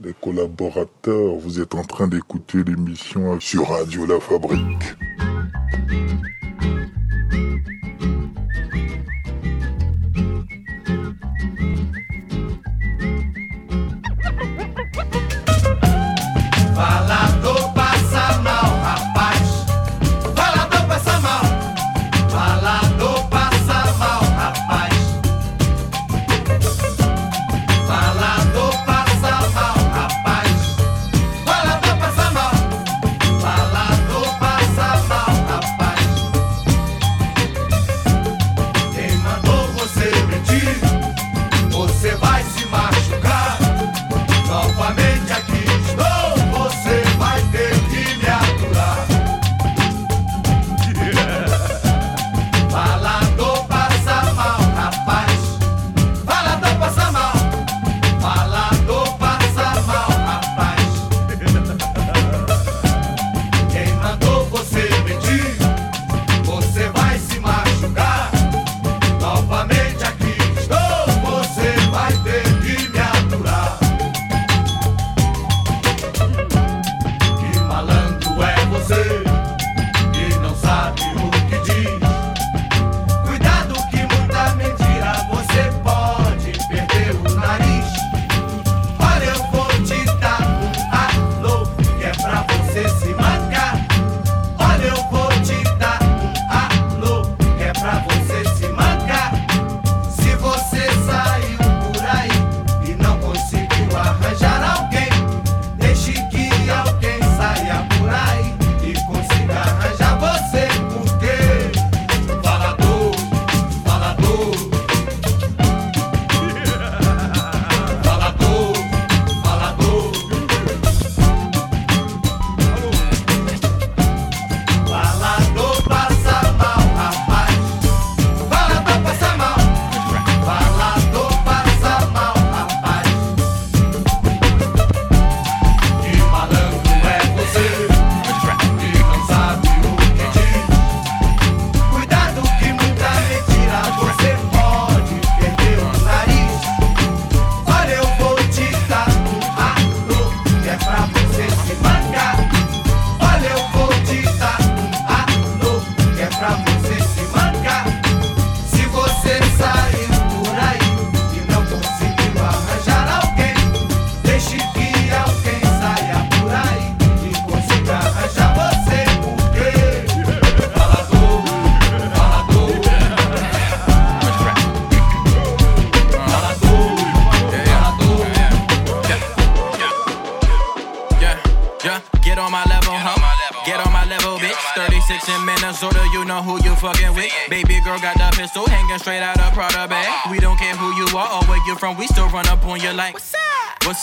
Les collaborateurs, vous êtes en train d'écouter l'émission sur Radio La Fabrique.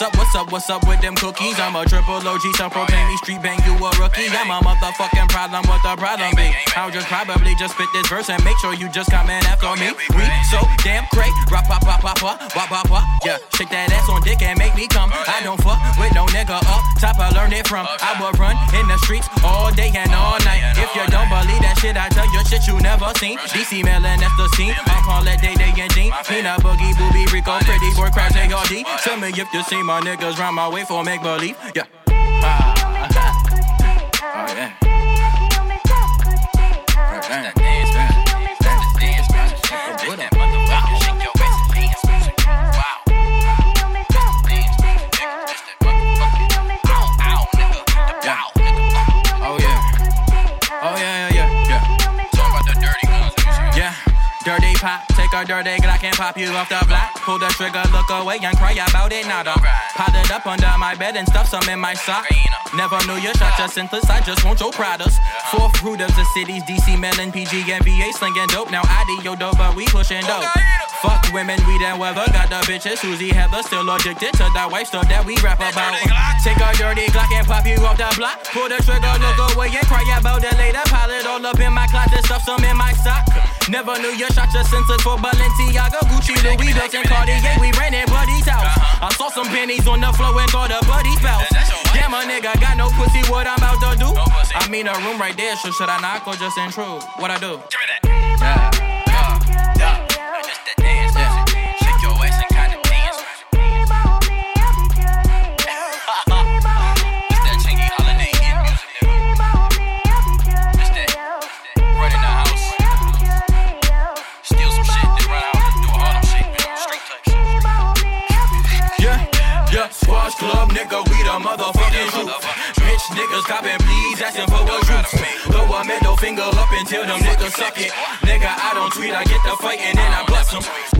What's up what's up with them cookies? I'm a triple OG, so proclaim me street bang, you a rookie. I'm a motherfucking problem, what the problem be? I'll just probably just spit this verse and make sure you just come in after me. We so damn great, rap, pop, pop, pop, pop, pop, pop. Yeah, shake that ass on dick and make me come. I don't fuck with no nigga up top, I learned it from. I would run in the streets all day and all night. If you don't believe that shit, I tell you shit you never seen. DC Melon, that's the scene. I'm call it Day Day and Jean. Peanut Boogie, Booby, Rico, Pretty Boy, Crash, ARD. Tell me if you see my niggas round my way for make believe. Yeah. Ah. oh, yeah. Take a dirty Glock and pop you off the block. Pull the trigger, look away and cry about it, nada. Pot it up under my bed and stuff some in my sock. Never knew you shot your synthesis, I just want your products. Fourth root of the cities, DC, Melon, PG, and VA slinging dope. Now ID yo dope, but we pushing dope. Fuck women, we done weather. Got the bitches, Susie Heather, still addicted to that wife stuff that we rap about. Take a dirty Glock and pop you off the block. Pull the trigger, look away and cry about it later. Pile it all up in my closet, stuff some in my sock. Never knew you shot your senses for Balenciaga, Gucci, Louis, Vuitton, Cartier. We ran in Buddy's house. I saw some pennies on the floor and called a buddy spouse. Damn, a nigga got no pussy, what I'm about to do? I mean, a room right there, so should I knock or just intrude? What I do? Yeah. Katrina. niggas copping, please asking for what troops. Throw a middle finger up until them niggas suck it. Nigga, I don't tweet, I get the fight and then I bust them.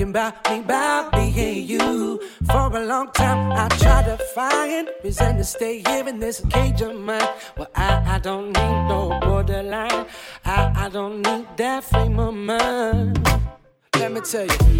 thinking about me, about me and you. For a long time, I tried to find reason to stay here in this cage of mine. Well, I, I don't need no borderline. I, I don't need that frame of mind. Let me tell you.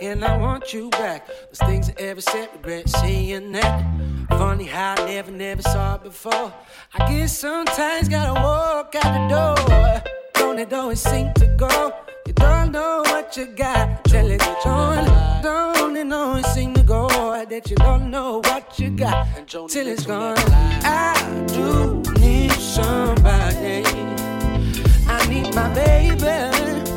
and I want you back. Those things I ever said, regret seeing that. Funny how I never, never saw it before. I guess sometimes gotta walk out the door. Don't it always seem to go? You don't know what you got till it's gone. Don't it always seem to go that you don't know what you got till it's gone? I do need somebody. I need my baby.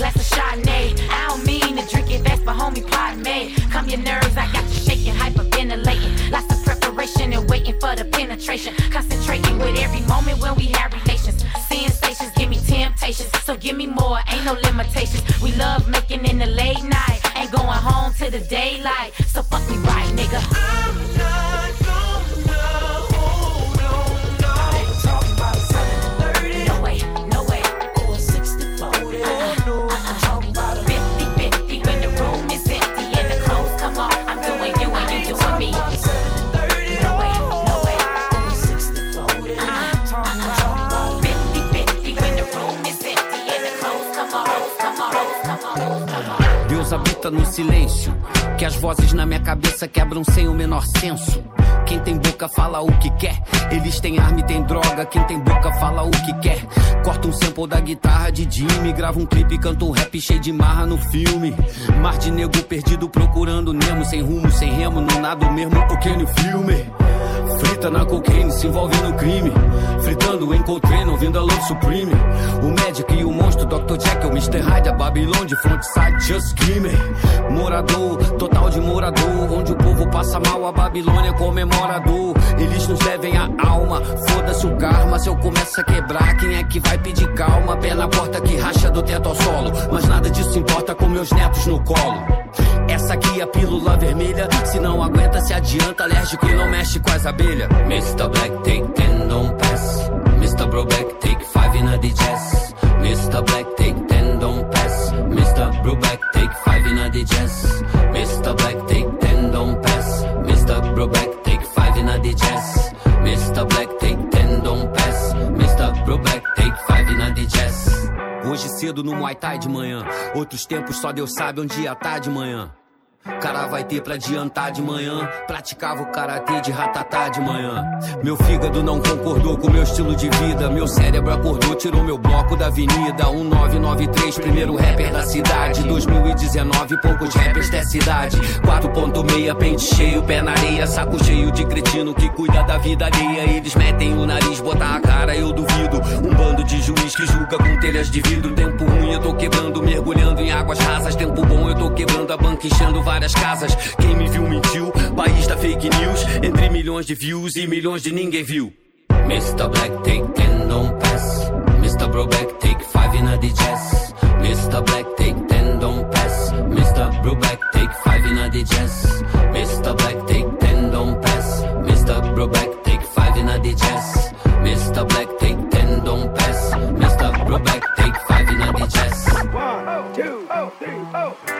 Glass of Chardonnay. I don't mean to drink it fast, but homie, pardon me. Come your nerves. I got you shaking, hyperventilating. Lots of preparation and waiting for the penetration. Concentrating with every moment when we have relations. Sensations give me temptations, so give me more. Ain't no limitations. We love making in the late night. Ain't going home to the daylight. So fuck me right, nigga. No silêncio, que as vozes na minha cabeça quebram sem o menor senso. Quem tem boca fala o que quer, eles têm arma e tem droga. Quem tem boca fala o que quer. Corta um sample da guitarra de Jimmy, grava um clipe, canta um rap cheio de marra no filme. Mar de nego perdido procurando Nemo, sem rumo, sem remo, não nada o mesmo, ok no filme. Frita na cocaine, se envolve no crime. Fritando, encontrei, ouvindo a Love Supreme. O Magic e o monstro, Dr. Jack, o Mr. Hyde, a Babylon de frontside, just screaming. Morador, total de morador. Onde o povo passa mal, a Babilônia comemorador. Eles nos devem a alma, foda-se o karma. Se eu começo a quebrar, quem é que vai pedir calma? Pé na porta que racha do teto ao solo. Mas nada disso importa com meus netos no colo. Essa aqui é a pílula vermelha. Se não aguenta, se adianta, alérgico e não mexe com as abelhas. Mr. Black, take ten, don't pass. Mr. Broback, take five in a jazz. Mr. Black, take ten, don't pass. Mr. Broback, take five in a the no Muay Thai de manhã. Outros tempos só Deus sabe onde ia tá de manhã. Cara vai ter pra adiantar de manhã. Praticava o karatê de ratatá de manhã. Meu fígado não concordou com meu estilo de vida. Meu cérebro acordou, tirou meu bloco da avenida. 1993, primeiro rapper da cidade. 2019, poucos rappers dessa idade. 4.6, pente cheio, pé na areia. Saco cheio de cretino que cuida da vida alheia. Eles metem o nariz, botar a cara, eu duvido. Um bando de juiz que julga com telhas de vidro. Tempo ruim, eu tô quebrando, mergulhando em águas rasas. Tempo bom, eu tô quebrando a banca, enchendo várias várias casas. Quem me viu mentiu, país da fake news. Entre milhões de views e milhões de ninguém viu. Mr. Black take 10 don't pass. Mr. Broback take 5 in a digest. Mr. Black take 10 don't pass. Mr. Broback take 5 in a digest. Mr. Black take 10 don't pass. Mr. Broback take 5 in a digest. Mr. Black take 10 don't pass. Mr. Take 5 in a digest. 1, 2, 3, 4.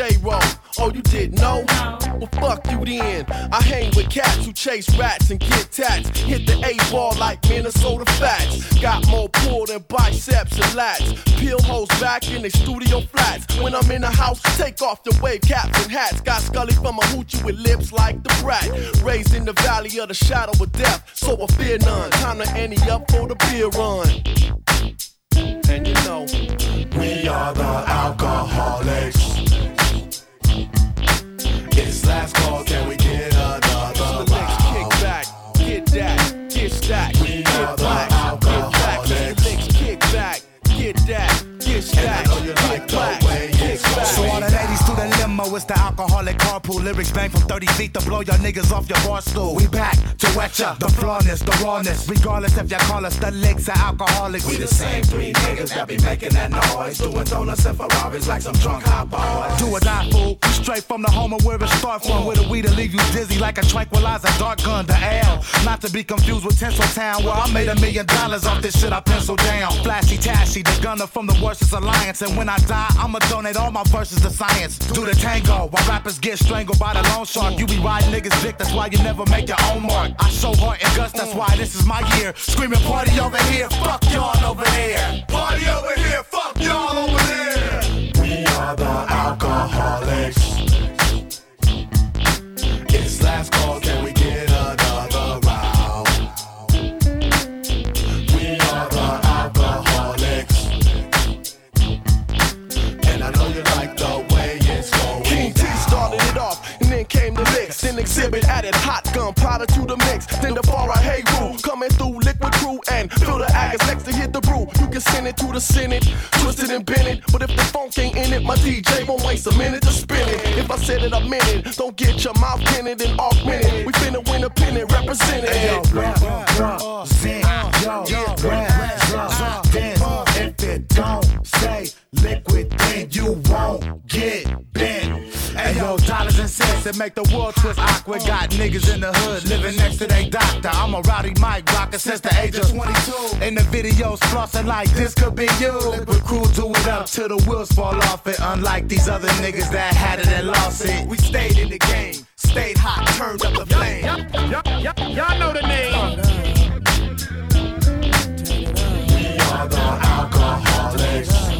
J Ro. Oh, you didn't know? Well, fuck you then. I hang with cats who chase rats and get tats. Hit the A ball like Minnesota Fats. Got more pull than biceps and lats. Peel hoes back in the studio flats. When I'm in the house, take off the wave caps and hats. Got Scully from a hoochie with lips like the brat. Raised in the valley of the shadow of death, so I fear none. Time to ante up for the beer run. And you know, We are the alcoholics. It's last call, can we get another the next kick back, get that, get stacked, We get are the get back. The alcoholics. next kick back, get that, get stacked, know you like get the back, way it's going. back. So all the ladies to the limo, it's the alcoholic carpool. Lyrics bang from 30 feet to blow your niggas off your bar stool. We back to wet ya, the flawness, the rawness. Regardless if y'all call us the licks or alcoholics. We the same three niggas that be making that noise. Doing donuts and Ferraris like some drunk hot boys. Do or die, fool. Straight from the home of where it start from. With a weed to leave you dizzy like a tranquilizer. Dark gun, the L. Not to be confused with Tinseltown, where I made a million dollars off this shit I penciled down. Flashy Tashy, the gunner from the Worstest Alliance. And when I die, I'ma donate all my verses to science. Do the tango while rappers get strangled by the loan shark. You be riding niggas' dick, that's why you never make your own mark. I show heart and guts, that's why this is my year. Screaming party over here, fuck y'all over there. Party over here, fuck y'all over there. We are the alcoholics. Exhibit added hot gun powder to the mix. Then the bar I hey rule coming through liquid crew and fill the agate next to hit the brew. You can send it to the Senate, twisted and bend it. But if the funk ain't in it, my DJ won't waste a minute to spin it. If I said it, I meant it. Don't get your mouth pinned and augmented. We finna win a pennant, represented. Yo, represent, yo, represent. If it don't say liquid, then you won't dollars and make the world twist awkward. Got niggas in the hood living next to their doctor. I'm a rowdy mic rocker since the age of 22. In the videos, flossing like this could be you. Liquid crew do it up till the wheels fall off it. Unlike these other niggas that had it and lost it. We stayed in the game, stayed hot, turned up the flame. Y'all know the name. We are the alcoholics.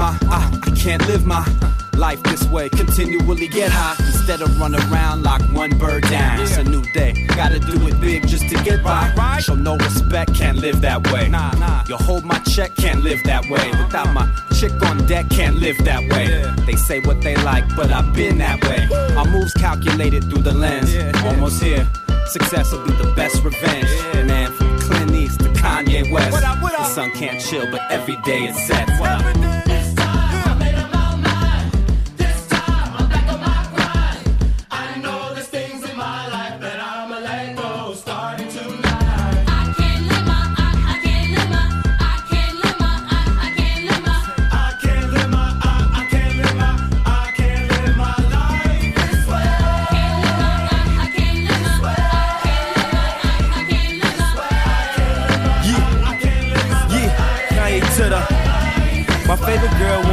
My, I, I can't live my life this way. Continually get high instead of run around like one bird down. It's a new day, gotta do it big just to get by. Show no respect, can't live that way. Nah, nah, you hold my check, can't live that way. Without my chick on deck, can't live that way. They say what they like, but I've been that way. My moves calculated through the lens, almost here. Success will be the best revenge. Man, from Clint East to Kanye West. The sun can't chill, but every day it sets. I favorite girl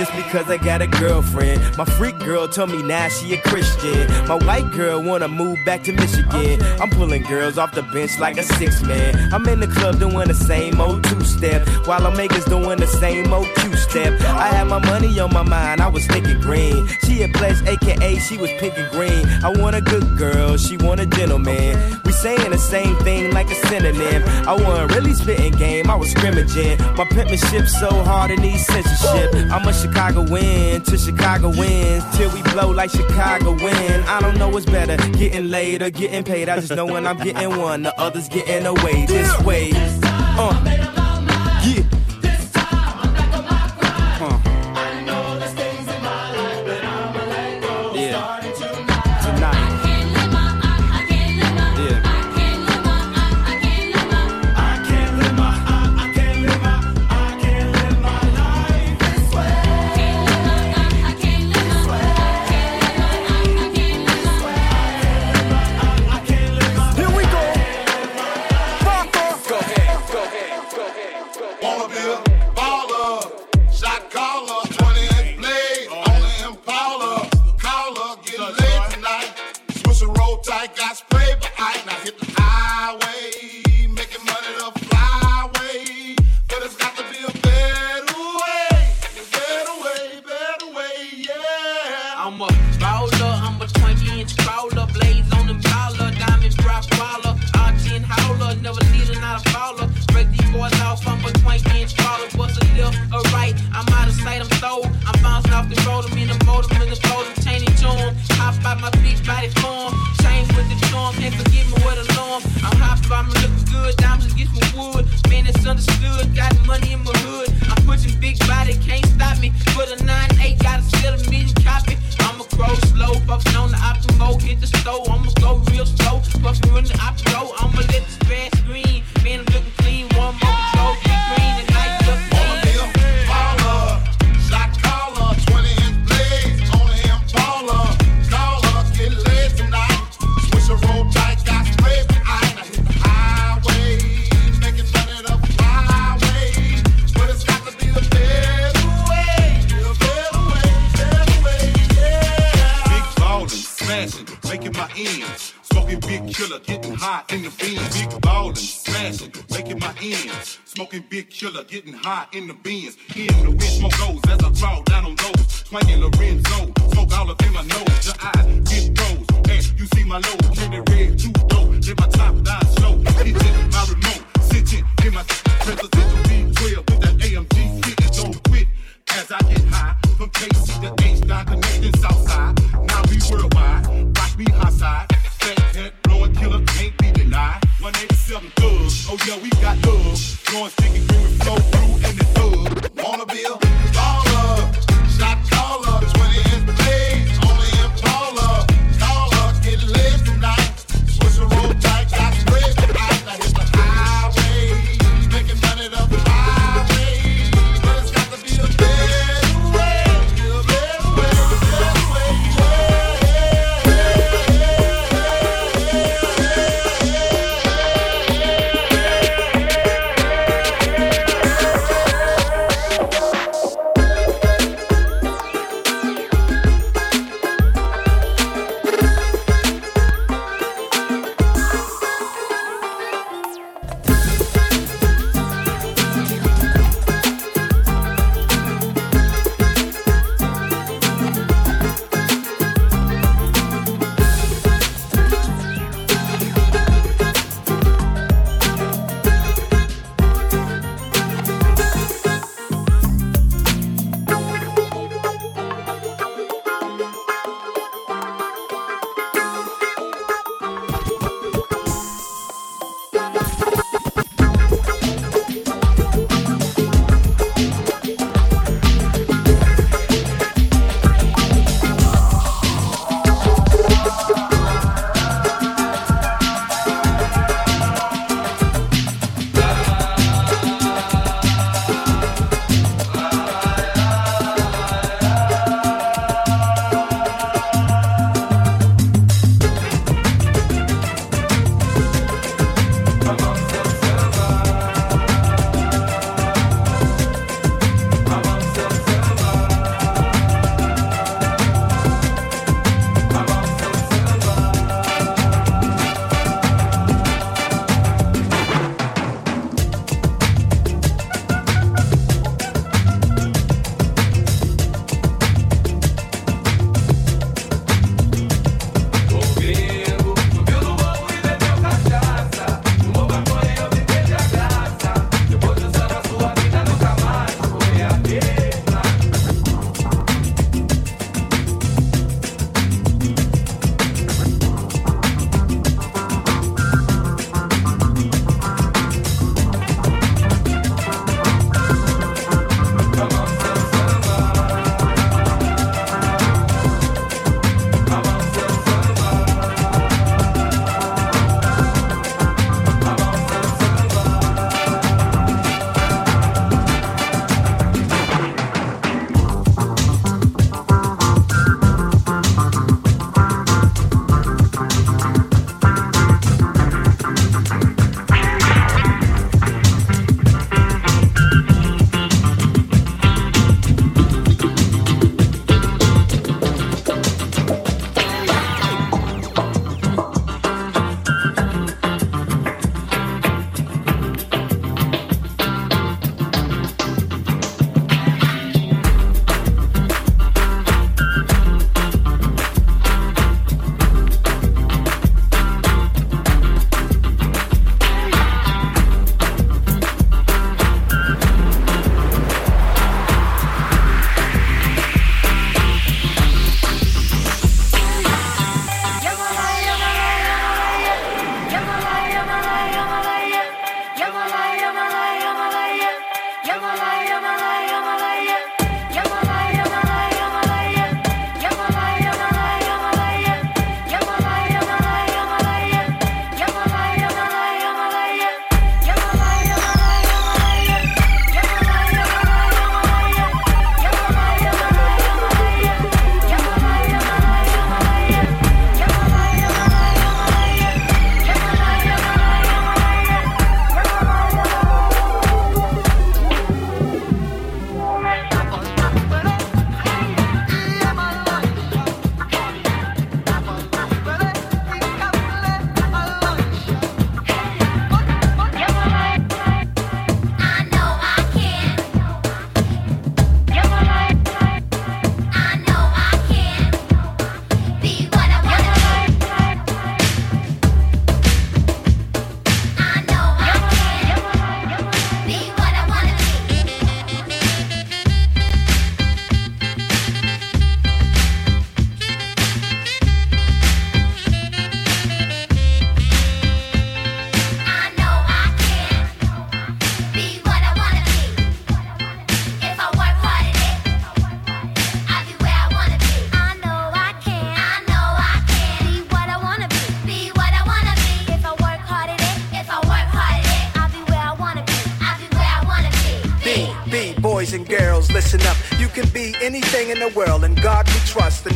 just because I got a girlfriend. My freak girl told me now she a Christian. My white girl wanna move back to Michigan. I'm pulling girls off the bench like a six man. I'm in the club doing the same old two step. while Omega's doing the same old Q step. I had my money on my mind, I was thinking green. She had pledged, aka she was pink and green. I want a good girl, she want a gentleman. We saying the same thing like a synonym. I wasn't really spitting game, I was scrimmaging. My penmanship so hard it needs censorship. Oh. I'm a Chicago win to Chicago wins till we blow like Chicago win. I don't know what's better, getting laid or getting paid. I just know when I'm getting one, the others getting away this way. Uh, smashing, making my ends. Smoking big killer, getting high in the beans. Big ballin', smashing, making my ends. Smoking big killer, getting high in the beans. In the wind smoke goes as I crawl down on those. Swinging Lorenzo, smoke all up in my nose. Your eyes get froze, and you see my low. Candy red, too dope. Let my top down slow. Hitting my remote, sitting in my presidential V12 with that AMG hitting. Don't quit as I get high. From KC to H, down connecting Southside. Now we worldwide. Watch me high side. Fat head, blowing killer, can't be denied. 187 thugs, oh yeah, we got thugs. Going sticky green with flow through and the thug. Wanna be a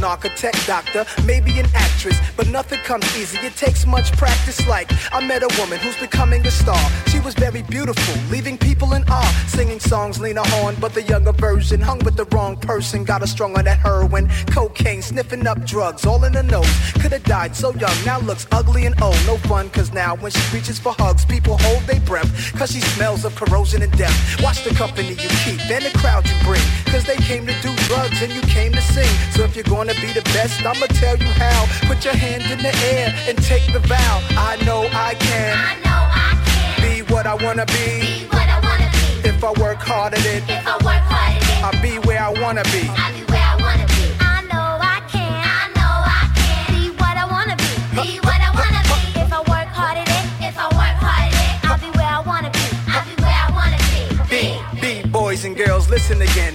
architect, doctor, maybe an actress, nothing comes easy. It takes much practice. Like I met a woman who's becoming a star. She was very beautiful, leaving people in awe. Singing songs, Lena Horne, but the younger version hung with the wrong person. Got her strung on that heroin, cocaine, sniffing up drugs, all in the nose. Could have died so young, now looks ugly and old. No fun, cause now when she reaches for hugs, people hold their breath. Cause she smells of corrosion and death. Watch the company you keep and the crowd you bring. Cause they came to do drugs and you came to sing. So if you're gonna be the best, I'ma tell you how. Put your hand in the air and take the vow. I know I can. I know I can. Be what I wanna be. Be what I wanna be. If I work hard at it. If I work hard at it. I'll be where I wanna be. I'll be where I wanna be. I know I can. I know I can. Be what I wanna be. Be what I wanna be. If I work hard at it. If I work hard at it. I'll be where I wanna be. I'll be where I wanna be. Boys and girls, listen again.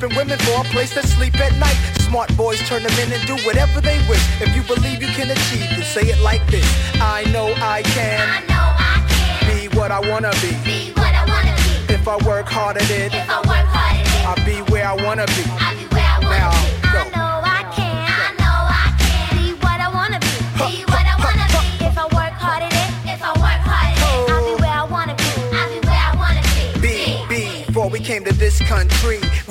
women for a place to sleep at night. Smart boys turn them in and do whatever they wish. If you believe you can achieve, then say it like this. I know I can. I know I can. Be what I wanna be. Be what I wanna be. If I work hard at it. If I work hard at it. I'll be where I wanna be. I'll be where I wanna now, be. go. I know I can. I know I can. Be what I wanna be. Be what I wanna be. If I work hard at it. If I work hard at it. I'll be oh. where I wanna be. I'll be where I wanna be. Before we came to this country,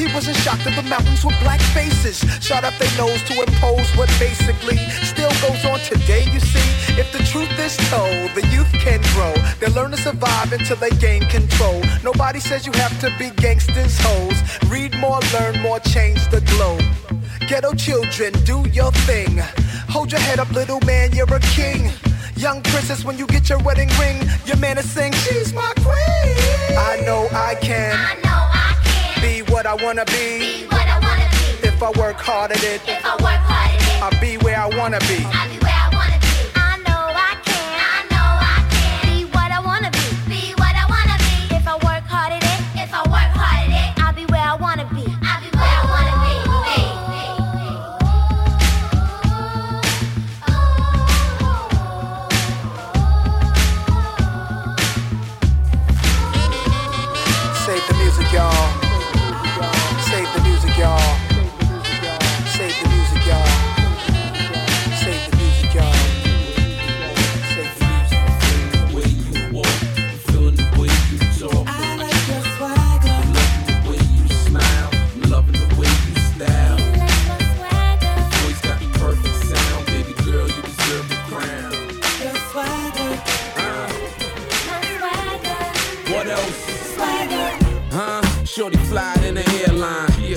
He wasn't shocked at the mountains with black faces. Shot up their nose to impose what basically still goes on today, you see. If the truth is told, the youth can grow. They learn to survive until they gain control. Nobody says you have to be gangsters, hoes. Read more, learn more, change the globe. Ghetto children, do your thing. Hold your head up, little man, you're a king. Young princess, when you get your wedding ring, your man is saying, she's my queen. I know I can. I know what I wanna be. Be what I wanna be. If I work hard at it, If I work hard at it. I'll be where I wanna be.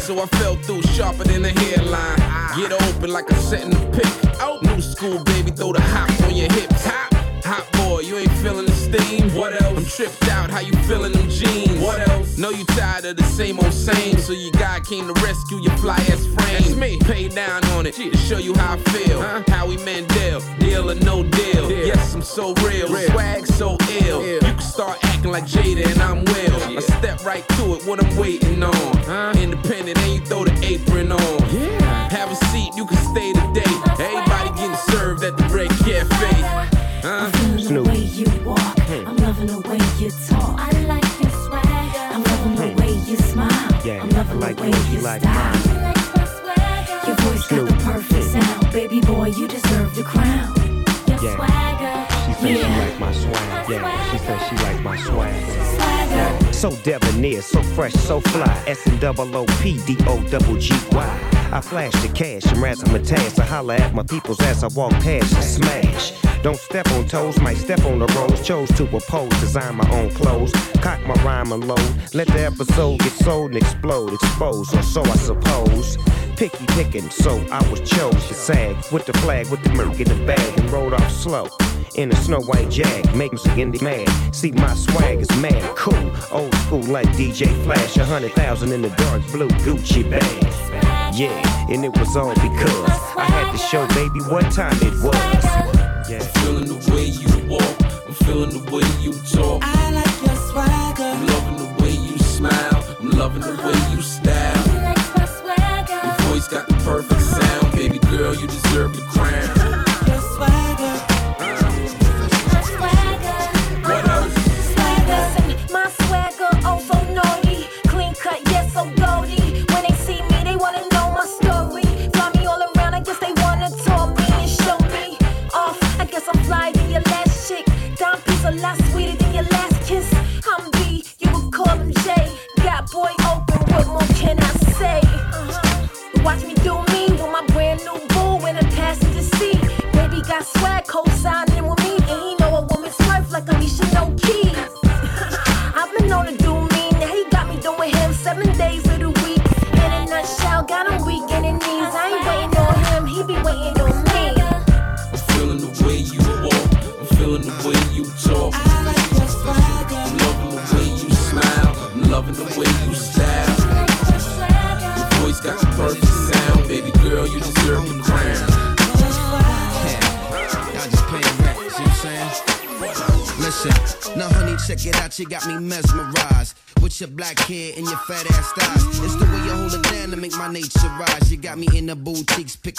So I fell through sharper than a hairline. Get open like a set in the pick. Oh, new school, baby, throw the hops on your hips. Hop, hot boy, you ain't feeling the steam. What else? I'm tripped out, how you feeling them jeans? What else? Know you tired of the same old same, so your guy came to rescue your fly ass frame. That's me. Pay down on it to show you how I feel. Howie Mandel, deal or no deal. Yes, I'm so real, swag so ill. You can start acting like Jada and I'm Will. I step right to it, what I'm waiting on. Independent apron on. Have a seat, you can stay today. Everybody getting served at the Red Cafe. Huh? The way you walk, hmm. I'm loving the way you talk. I like your swagger. I'm loving the hmm. way you smile. I'm loving the way you style. Your So debonair, so fresh, so fly. S and double O P D O double G Y. I flash the cash and ransom a task. I holler at my people's ass. I walk past and smash. Don't step on toes, might step on the rose. Chose to oppose, design my own clothes. Cock my rhyme alone. Let the episode get sold and explode, expose, or so I suppose. Picky picking, so I was chose to sag with the flag, with the murk in the bag, and rode off slow. In a snow white jag, make them the mad. See, my swag is mad cool. Old school like DJ Flash, a hundred thousand in the dark blue Gucci bag. Yeah, and it was all because I had to show baby what time it was. Yeah. I'm feeling the way you walk. I'm feeling the way you talk. I like your swagger. I'm loving the way you smile. I'm loving the way you style. Like my swagger. Your voice got the perfect sound. Baby girl, you deserve the crown.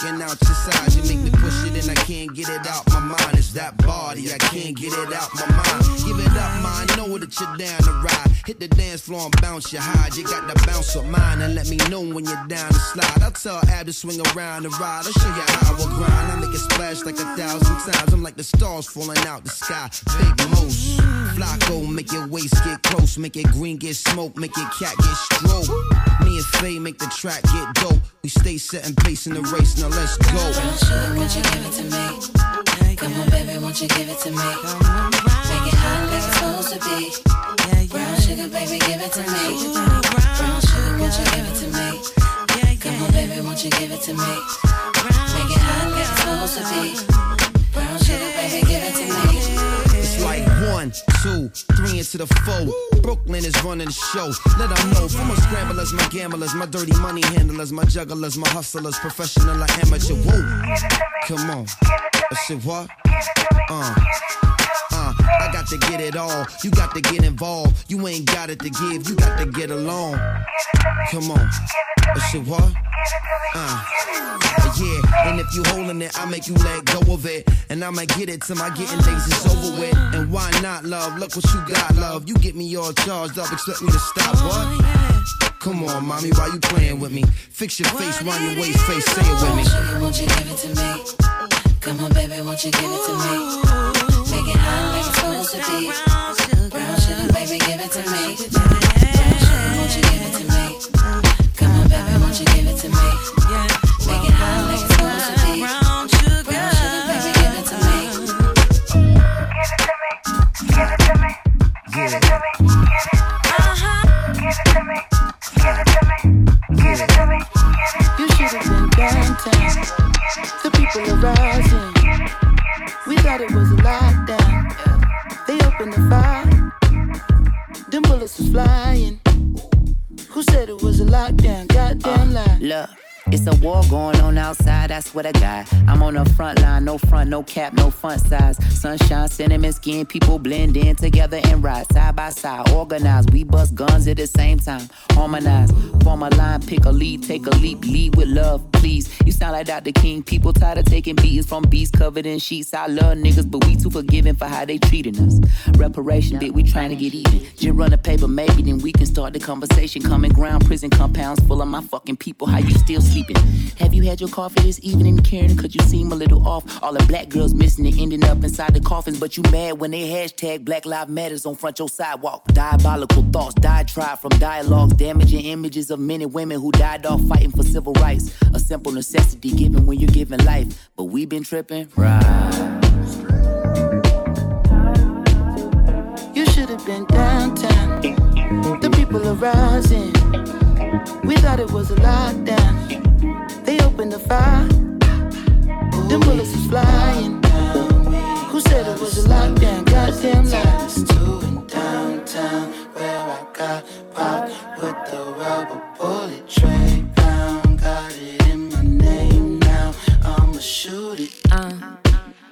Picking out your floor and bounce your hide. You got the bounce of mine and let me know when you're down to slide. I'll tell Ab to swing around and ride. I'll show you how I will grind. I make it splash like a thousand times. I'm like the stars falling out the sky. Big moose. Flacco, make your waist get close. Make it green get smoke. Make your cat get stroke. Me and Faye make the track get dope. We stay setting pace in the race. Now let's go. Sugar, won't you give it to me? Come on, baby, won't you give it to me? Make it hot like it's supposed to be. Brown sugar, baby, give it to me. Brown sugar, won't you give it to me? Come on, baby, won't you give it to me? Make it hot like it's supposed to be. Two, three into the four. Brooklyn is running the show. Let them know from my scramblers, my gamblers, my dirty money handlers, my jugglers, my hustlers, professional or amateur. Whoa, come on. I said what? Uh. I got to get it all. You got to get involved. You ain't got it to give. You got to get along. Come on. I said what? Uh. Yeah, and if you holding it, I make you let go of it. And I'ma get it till my getting days is over with. And why not, love? Look what you got, love. You get me all charged up, expect me to stop, what? Come on, mommy, why you playing with me? Fix your face, round your waist, face, say it with me. Sugar, won't you give it to me? Come on, baby, won't you give it to me? It hot like to. Brown sugar, baby, give it to me. Brown sugar, won't you give it to me? Come on, baby, won't you give it to me? Make it hot like it's supposed to be. Brown sugar, baby, give it to me. You should have been downtown. The people are rising. We thought it was a lockdown. Flying. Who said it was a lockdown? Goddamn lie. Look, it's a war going on outside, I swear to God. I'm on the front line, no front, no cap, no front size. Sunshine, cinnamon skin, people blend in together and ride side by side. Organized, we bust guns at the same time. Harmonize, form a line, pick a lead, take a leap, lead with love, please. You sound like Dr. King, people tired of taking beatings from beasts covered in sheets. I love niggas, but we too forgiving for how they treating us. Reparation, bit, we trying to get even. Just run a paper, maybe then we can start the conversation. Common ground, prison compounds full of my fucking people. How you still sleeping. Have you had your coffee this evening, Karen? Cause you seem a little off. All the black girls missing and ending up inside the coffins, but you mad when they hashtag Black Lives Matters on front your sidewalk. Diabolical thoughts, diatribe from dialogues, damaging images of men and women who died off fighting for civil rights. A simple necessity given when you're giving life, but we been tripping. Right. You should have been downtown. The people are rising. We thought it was a lockdown. They opened the fire. Them bullets was flying. Who said it was a lockdown? Goddamn lies. in downtown where I got popped with the rubber bullet tray pound. Got it in my name now. I'ma shoot it. Uh,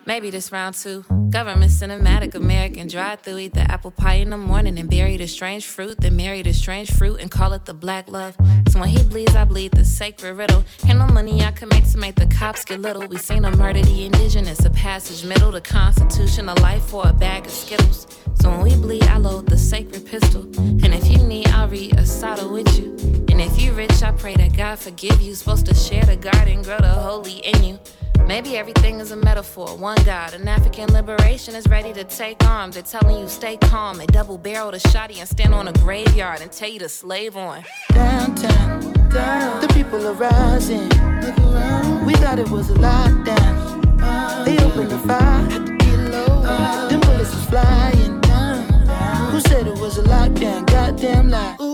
maybe this round two. Government cinematic, American drive through. Eat the apple pie in the morning and bury the strange fruit. Then marry the strange fruit and call it the black love. So when he bleeds, I bleed the sacred riddle. Ain't no money I can make to make the cops get little. We seen a murder the indigenous, a passage middle, the constitution, a life for a bag of skittles. So when we bleed, I load the sacred pistol. And if you need, I'll read a Sado with you. And if you rich, I pray that God forgive you. Supposed to share the garden, grow the holy in you. Maybe everything is a metaphor. One God, an African liberation is ready to take arms. They're telling you stay calm. They double barrel the shotty and stand on a graveyard and tell you to slave on. Downtown, the people are rising. We thought it was a lockdown. They opened the fire. Them bullets was flying. Who said it was a lockdown? Goddamn lie. Ooh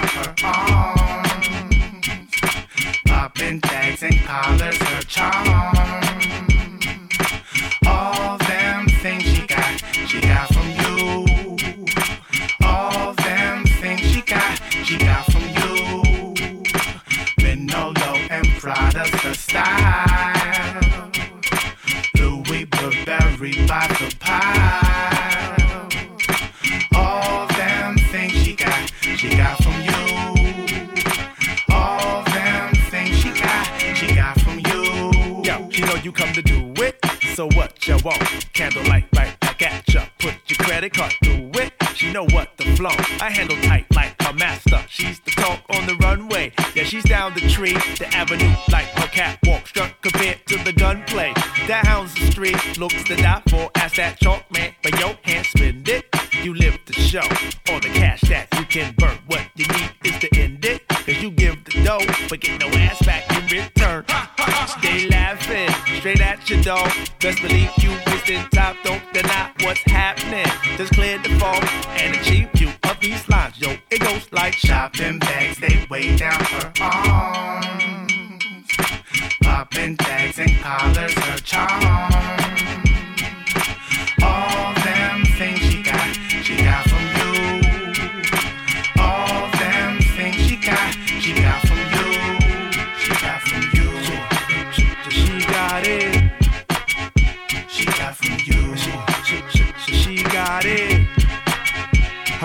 weigh her arms. Popping tags and collars, her charm.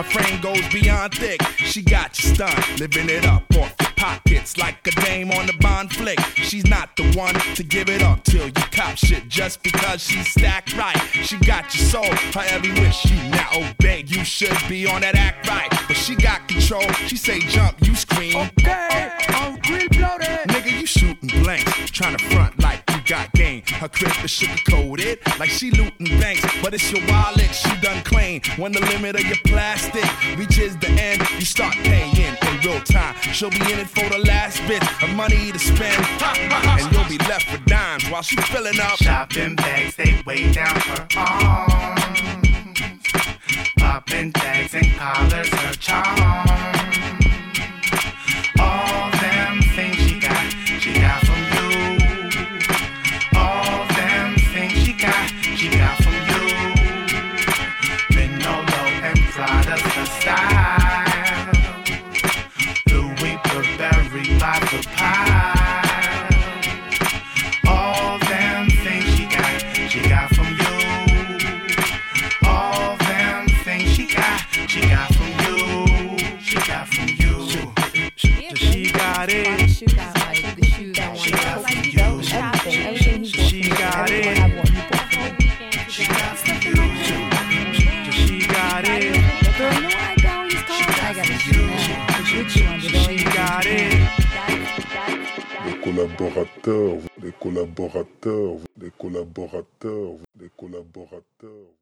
Her frame goes beyond thick. She got you stunned, living it up off your pockets like a dame on the bond flick. She's not the one to give it up till you cop shit just because she's stacked right. She got your soul, her every wish you now oh, obey. You should be on that act right, but she got control. She say jump, you scream. Okay, I'm real bloated. Nigga, you shooting blanks, trying to front like got game. Her crib is sugar coated, like she looting banks, but it's your wallet she done claim. When the limit of your plastic reaches the end, you start paying in real time. She'll be in it for the last bit of money to spend, and you'll be left with dimes while she's filling up. Shopping bags, they weigh down her arms. Popping tags and collars, her charm. Collaborateurs, les collaborateurs, les collaborateurs, les collaborateurs.